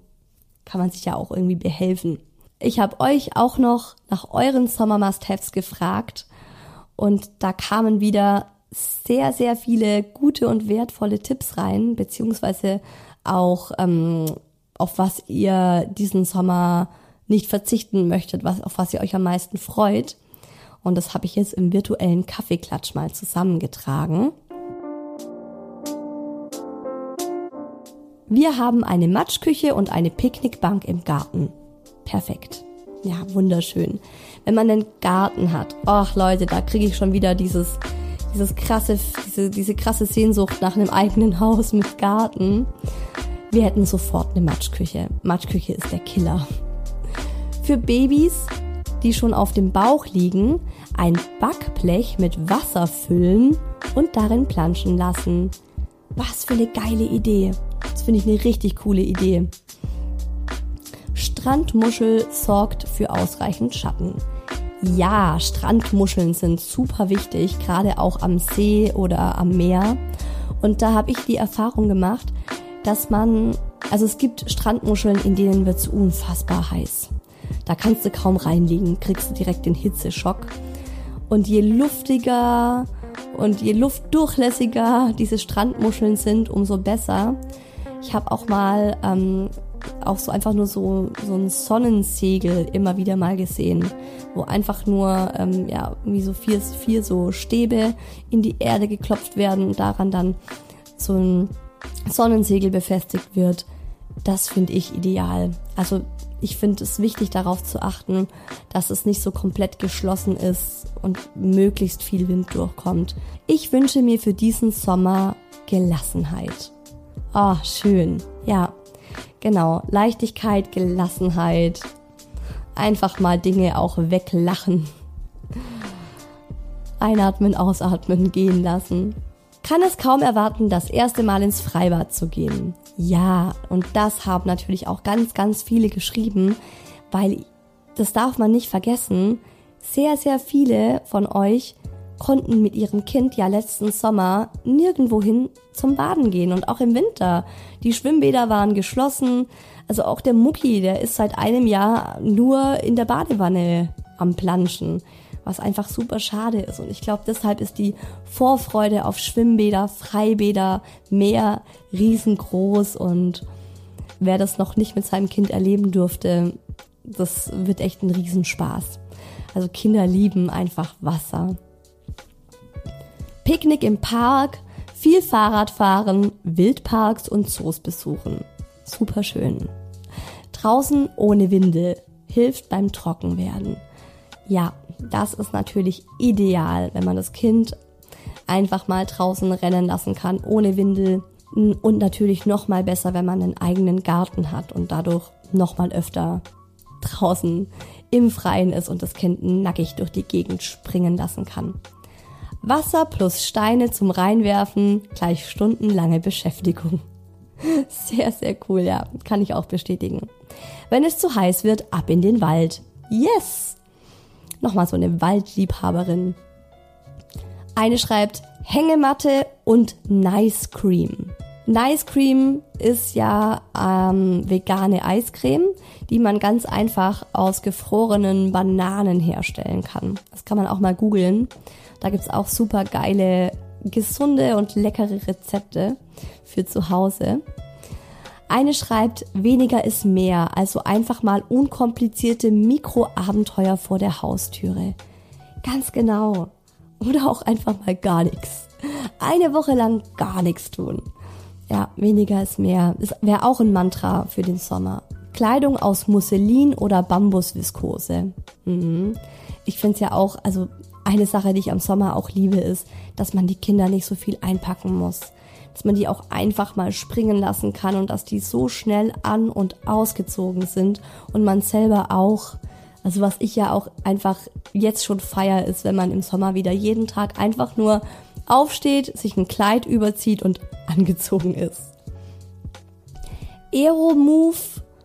kann man sich ja auch irgendwie behelfen. Ich habe euch auch noch nach euren Sommer Must-Haves gefragt und da kamen wieder sehr, sehr viele gute und wertvolle Tipps rein, beziehungsweise auch ähm, auf was ihr diesen Sommer nicht verzichten möchtet, was, auf was ihr euch am meisten freut. Und das habe ich jetzt im virtuellen Kaffeeklatsch mal zusammengetragen. Wir haben eine Matschküche und eine Picknickbank im Garten. Perfekt. Ja, wunderschön. Wenn man einen Garten hat, ach Leute, da kriege ich schon wieder dieses, dieses krasse, diese, diese krasse Sehnsucht nach einem eigenen Haus mit Garten. Wir hätten sofort eine Matschküche. Matschküche ist der Killer. Für Babys, die schon auf dem Bauch liegen, ein Backblech mit Wasser füllen und darin planschen lassen. Was für eine geile Idee. Das finde ich eine richtig coole Idee. Strandmuschel sorgt für ausreichend Schatten. Ja, Strandmuscheln sind super wichtig, gerade auch am See oder am Meer. Und da habe ich die Erfahrung gemacht, dass man, also es gibt Strandmuscheln, in denen wird es unfassbar heiß. Da kannst du kaum reinliegen, kriegst du direkt den Hitzeschock. Und je luftiger und je luftdurchlässiger diese Strandmuscheln sind, umso besser. Ich habe auch mal ähm, auch so einfach nur so, so ein Sonnensegel immer wieder mal gesehen, wo einfach nur ähm, ja, wie so vier, vier so Stäbe in die Erde geklopft werden und daran dann so ein Sonnensegel befestigt wird. Das finde ich ideal. Also ich finde es wichtig darauf zu achten, dass es nicht so komplett geschlossen ist und möglichst viel Wind durchkommt. Ich wünsche mir für diesen Sommer Gelassenheit. Ah, oh, schön. Ja, genau. Leichtigkeit, Gelassenheit. Einfach mal Dinge auch weglachen. Einatmen, ausatmen, gehen lassen. Kann es kaum erwarten, das erste Mal ins Freibad zu gehen. Ja, und das haben natürlich auch ganz, ganz viele geschrieben, weil das darf man nicht vergessen. Sehr, sehr viele von euch konnten mit ihrem Kind ja letzten Sommer nirgendwohin zum Baden gehen und auch im Winter. Die Schwimmbäder waren geschlossen. Also auch der Mucki, der ist seit einem Jahr nur in der Badewanne am Planschen. was einfach super schade ist. Und ich glaube, deshalb ist die Vorfreude auf Schwimmbäder, Freibäder, Meer riesengroß. Und wer das noch nicht mit seinem Kind erleben durfte, das wird echt ein Riesenspaß. Also Kinder lieben einfach Wasser. Picknick im Park, viel Fahrradfahren, Wildparks und Zoos besuchen. Super schön. Draußen ohne Windel hilft beim Trockenwerden. Ja, das ist natürlich ideal, wenn man das Kind einfach mal draußen rennen lassen kann, ohne Windel. Und natürlich noch mal besser, wenn man einen eigenen Garten hat und dadurch noch mal öfter draußen im Freien ist und das Kind nackig durch die Gegend springen lassen kann. Wasser plus Steine zum Reinwerfen gleich stundenlange Beschäftigung. Sehr, sehr cool, ja, kann ich auch bestätigen. Wenn es zu heiß wird, ab in den Wald. Yes! Nochmal so eine Waldliebhaberin. Eine schreibt Hängematte und Nice Cream. Nice Cream ist ja ähm, vegane Eiscreme, die man ganz einfach aus gefrorenen Bananen herstellen kann. Das kann man auch mal googeln. Da gibt's auch super geile, gesunde und leckere Rezepte für zu Hause. Eine schreibt, weniger ist mehr, also einfach mal unkomplizierte Mikroabenteuer vor der Haustüre. Ganz genau. Oder auch einfach mal gar nichts. Eine Woche lang gar nichts tun. Ja, weniger ist mehr. Das wäre auch ein Mantra für den Sommer. Kleidung aus Musselin oder Bambusviskose. Mhm. Ich finde es ja auch, also eine Sache, die ich am Sommer auch liebe, ist, dass man die Kinder nicht so viel einpacken muss dass man die auch einfach mal springen lassen kann und dass die so schnell an und ausgezogen sind und man selber auch. Also was ich ja auch einfach jetzt schon feier ist, wenn man im Sommer wieder jeden Tag einfach nur aufsteht, sich ein Kleid überzieht und angezogen ist. Aero Move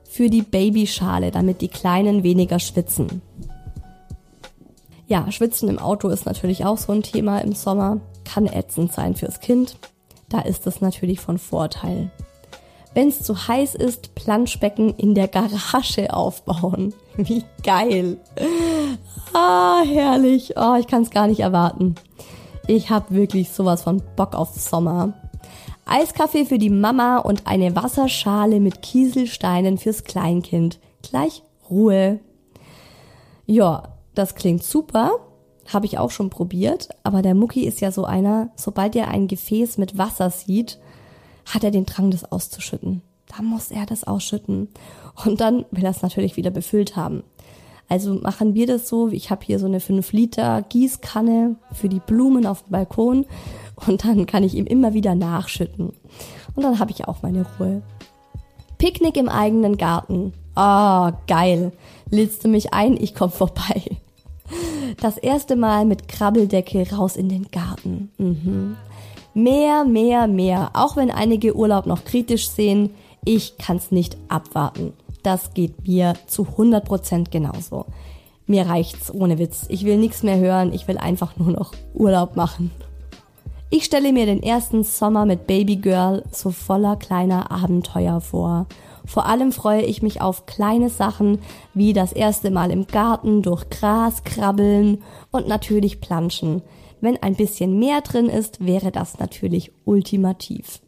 für die Babyschale, damit die Kleinen weniger schwitzen. Ja, Schwitzen im Auto ist natürlich auch so ein Thema im Sommer. Kann ätzend sein fürs Kind da ist das natürlich von Vorteil. Wenn es zu heiß ist, Planschbecken in der Garage aufbauen. Wie geil. Ah, herrlich. Oh, ich kann es gar nicht erwarten. Ich habe wirklich sowas von Bock auf Sommer. Eiskaffee für die Mama und eine Wasserschale mit Kieselsteinen fürs Kleinkind. Gleich Ruhe. Ja, das klingt super. Habe ich auch schon probiert, aber der Mucki ist ja so einer, sobald er ein Gefäß mit Wasser sieht, hat er den Drang, das auszuschütten. Da muss er das ausschütten. Und dann will er es natürlich wieder befüllt haben. Also machen wir das so, ich habe hier so eine 5 Liter Gießkanne für die Blumen auf dem Balkon und dann kann ich ihm immer wieder nachschütten. Und dann habe ich auch meine Ruhe. Picknick im eigenen Garten. Ah, oh, geil. Lädst du mich ein, ich komm vorbei. Das erste Mal mit Krabbeldecke raus in den Garten. Mhm. Mehr, mehr, mehr. Auch wenn einige Urlaub noch kritisch sehen, ich kann's nicht abwarten. Das geht mir zu 100% genauso. Mir reicht's ohne Witz. Ich will nichts mehr hören. Ich will einfach nur noch Urlaub machen. Ich stelle mir den ersten Sommer mit Baby Girl so voller kleiner Abenteuer vor. Vor allem freue ich mich auf kleine Sachen wie das erste Mal im Garten durch Gras krabbeln und natürlich planschen. Wenn ein bisschen mehr drin ist, wäre das natürlich ultimativ.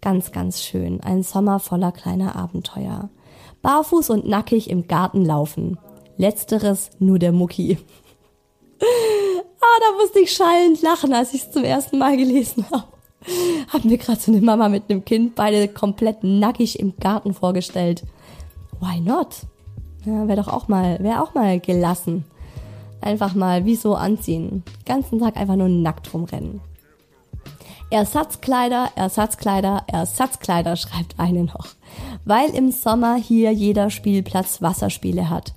Ganz, ganz schön. Ein Sommer voller kleiner Abenteuer. Barfuß und nackig im Garten laufen. Letzteres nur der Mucki. ah, da musste ich schallend lachen, als ich es zum ersten Mal gelesen habe. Haben wir gerade so eine Mama mit einem Kind, beide komplett nackig im Garten vorgestellt. Why not? Ja, wäre doch auch mal, wäre auch mal gelassen. Einfach mal wie so anziehen. Ganzen Tag einfach nur nackt rumrennen. Ersatzkleider, Ersatzkleider, Ersatzkleider, schreibt eine noch. Weil im Sommer hier jeder Spielplatz Wasserspiele hat.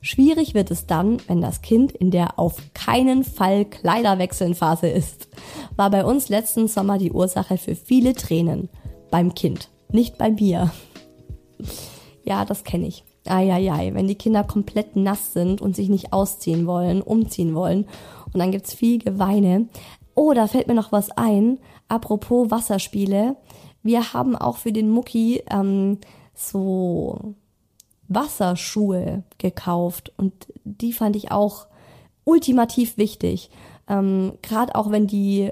Schwierig wird es dann, wenn das Kind in der auf keinen Fall Kleiderwechseln Phase ist. War bei uns letzten Sommer die Ursache für viele Tränen. Beim Kind, nicht bei mir. Ja, das kenne ich. Eieiei, wenn die Kinder komplett nass sind und sich nicht ausziehen wollen, umziehen wollen. Und dann gibt's viel Geweine. Oh, da fällt mir noch was ein. Apropos Wasserspiele. Wir haben auch für den Mucki ähm, so Wasserschuhe gekauft und die fand ich auch ultimativ wichtig. Ähm, Gerade auch wenn die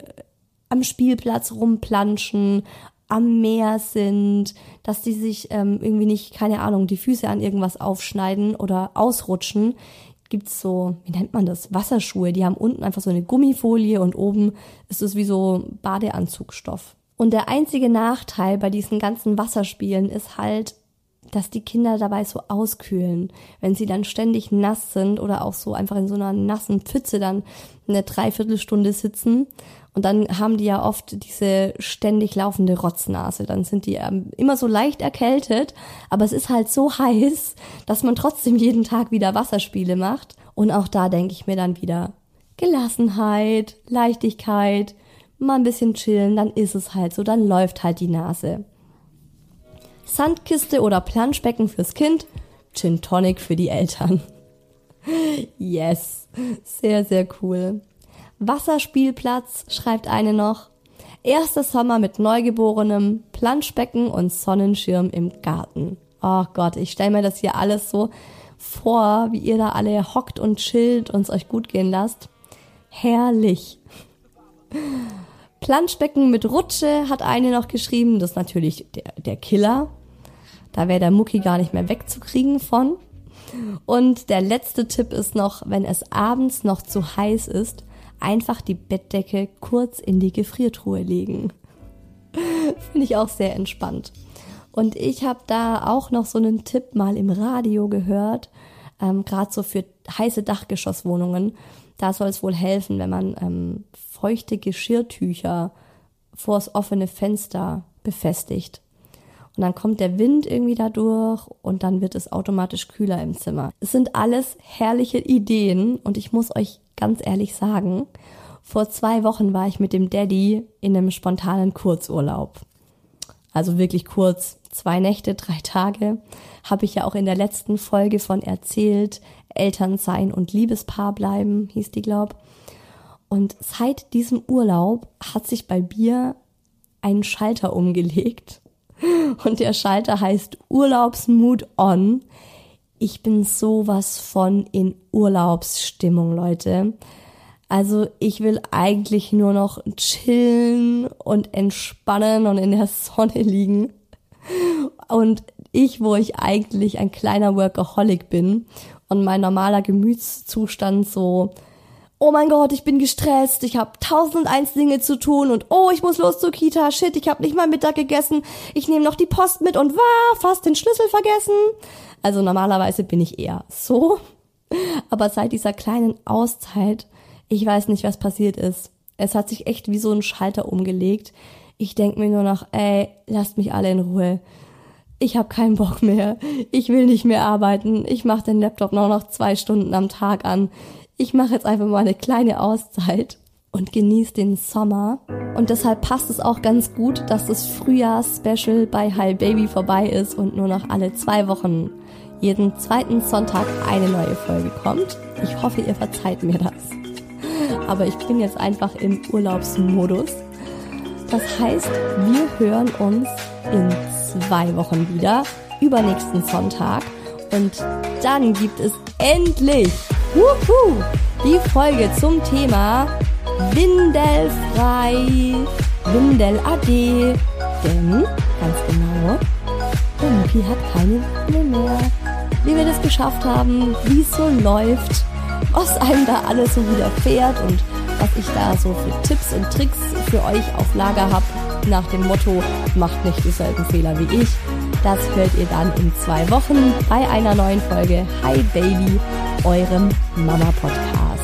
am Spielplatz rumplanschen, am Meer sind, dass die sich ähm, irgendwie nicht, keine Ahnung, die Füße an irgendwas aufschneiden oder ausrutschen, gibt's so, wie nennt man das, Wasserschuhe. Die haben unten einfach so eine Gummifolie und oben ist es wie so Badeanzugstoff. Und der einzige Nachteil bei diesen ganzen Wasserspielen ist halt, dass die Kinder dabei so auskühlen, wenn sie dann ständig nass sind oder auch so einfach in so einer nassen Pfütze dann eine Dreiviertelstunde sitzen und dann haben die ja oft diese ständig laufende Rotznase. Dann sind die ähm, immer so leicht erkältet, aber es ist halt so heiß, dass man trotzdem jeden Tag wieder Wasserspiele macht. Und auch da denke ich mir dann wieder Gelassenheit, Leichtigkeit, mal ein bisschen chillen, dann ist es halt so, dann läuft halt die Nase. Sandkiste oder Planschbecken fürs Kind, Gin Tonic für die Eltern. Yes, sehr, sehr cool. Wasserspielplatz, schreibt eine noch. Erster Sommer mit Neugeborenem, Planschbecken und Sonnenschirm im Garten. Oh Gott, ich stelle mir das hier alles so vor, wie ihr da alle hockt und chillt und es euch gut gehen lasst. Herrlich. Planschbecken mit Rutsche hat eine noch geschrieben. Das ist natürlich der, der Killer. Da wäre der Mucki gar nicht mehr wegzukriegen von. Und der letzte Tipp ist noch, wenn es abends noch zu heiß ist, einfach die Bettdecke kurz in die Gefriertruhe legen. Finde ich auch sehr entspannt. Und ich habe da auch noch so einen Tipp mal im Radio gehört, ähm, gerade so für heiße Dachgeschosswohnungen. Da soll es wohl helfen, wenn man ähm, feuchte Geschirrtücher vors offene Fenster befestigt. Und dann kommt der Wind irgendwie da durch und dann wird es automatisch kühler im Zimmer. Es sind alles herrliche Ideen und ich muss euch ganz ehrlich sagen, vor zwei Wochen war ich mit dem Daddy in einem spontanen Kurzurlaub. Also wirklich kurz, zwei Nächte, drei Tage, habe ich ja auch in der letzten Folge von erzählt. Eltern sein und Liebespaar bleiben, hieß die, glaub. Und seit diesem Urlaub hat sich bei mir ein Schalter umgelegt. Und der Schalter heißt Urlaubsmood on ich bin sowas von in Urlaubsstimmung, Leute. Also ich will eigentlich nur noch chillen und entspannen und in der Sonne liegen. Und ich, wo ich eigentlich ein kleiner Workaholic bin und mein normaler Gemütszustand so, oh mein Gott, ich bin gestresst, ich habe tausend eins Dinge zu tun und oh, ich muss los zur Kita, shit, ich habe nicht mal Mittag gegessen, ich nehme noch die Post mit und war fast den Schlüssel vergessen. Also normalerweise bin ich eher so. Aber seit dieser kleinen Auszeit, ich weiß nicht, was passiert ist. Es hat sich echt wie so ein Schalter umgelegt. Ich denk mir nur noch, ey, lasst mich alle in Ruhe. Ich habe keinen Bock mehr. Ich will nicht mehr arbeiten. Ich mache den Laptop nur noch zwei Stunden am Tag an. Ich mache jetzt einfach mal eine kleine Auszeit und genieße den Sommer. Und deshalb passt es auch ganz gut, dass das Frühjahrs-Special bei Hi Baby vorbei ist und nur noch alle zwei Wochen jeden zweiten Sonntag eine neue Folge kommt. Ich hoffe, ihr verzeiht mir das. Aber ich bin jetzt einfach im Urlaubsmodus. Das heißt, wir hören uns in zwei Wochen wieder, übernächsten Sonntag. Und dann gibt es endlich wuhu, die Folge zum Thema Windelfrei, Windel AD. Denn, ganz genau, der Mucki hat keine Windel mehr. Wie wir das geschafft haben, wie es so läuft, was einem da alles so widerfährt und was ich da so für Tipps und Tricks für euch auf Lager habe, nach dem Motto, macht nicht dieselben Fehler wie ich. Das hört ihr dann in zwei Wochen bei einer neuen Folge Hi Baby, eurem Mama Podcast.